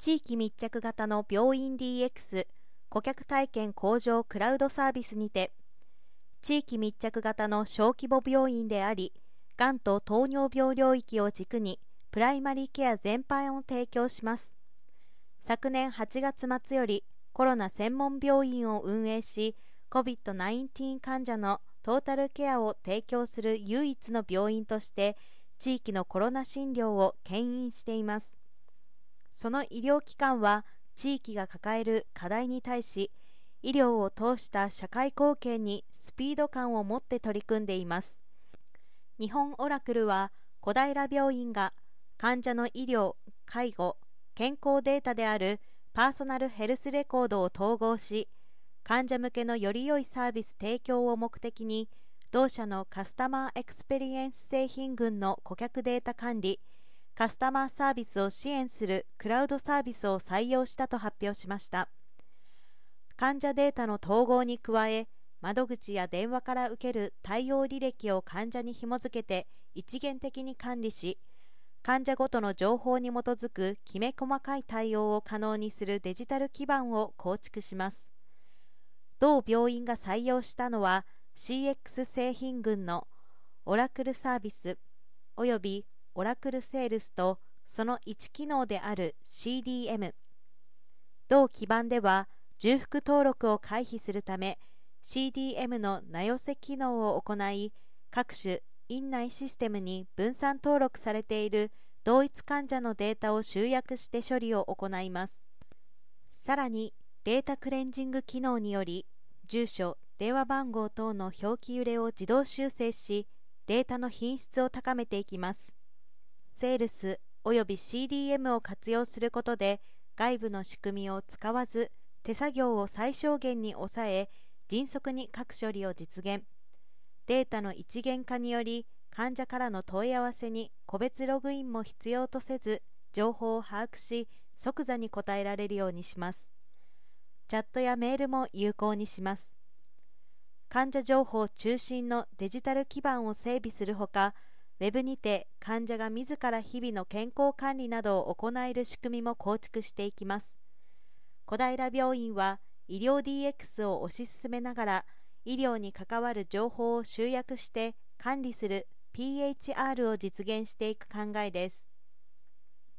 地域密着型の病院 DX 顧客体験向上クラウドサービスにて地域密着型の小規模病院でありがんと糖尿病領域を軸にプライマリーケア全般を提供します。昨年8月末よりコロナ専門病院を運営し COVID-19 患者のトータルケアを提供する唯一の病院として地域のコロナ診療を牽引しています。その医療機関は地域が抱える課題に対し医療を通した社会貢献にスピード感を持って取り組んでいます。日本オラクルは小平病院が患者の医療・介護・健康データであるパーソナルヘルスレコードを統合し患者向けのより良いサービス提供を目的に同社のカスタマーエクスペリエンス製品群の顧客データ管理カスタマーサービスを支援するクラウドサービスを採用したと発表しました。患者データの統合に加え窓口や電話から受ける対応履歴を患者に紐付けて一元的に管理し患者ごとの情報に基づくきめ細かい対応を可能にするデジタル基盤を構築します。同病院が採用したのは CX 製品群のオラクルサービスおよびオラクルセールスとその1機能である CDM 同基盤では重複登録を回避するため CDM の名寄せ機能を行い各種院内システムに分散登録されている同一患者のデータを集約して処理を行います。さらにデータクレンジング機能により住所電話番号等の表記揺れを自動修正しデータの品質を高めていきます。セールスおよび CDM を活用することで外部の仕組みを使わず手作業を最小限に抑え迅速に各処理を実現。データの一元化により患者からの問い合わせに個別ログインも必要とせず情報を把握し即座に答えられるようにします。チャットやメールも有効にします。患者情報中心のデジタル基盤を整備するほかウェブにて患者が自ら日々の健康管理などを行える仕組みも構築していきます。小平病院は医療 DX を推し進めながら医療に関わる情報を集約して管理する PHR を実現していく考えです。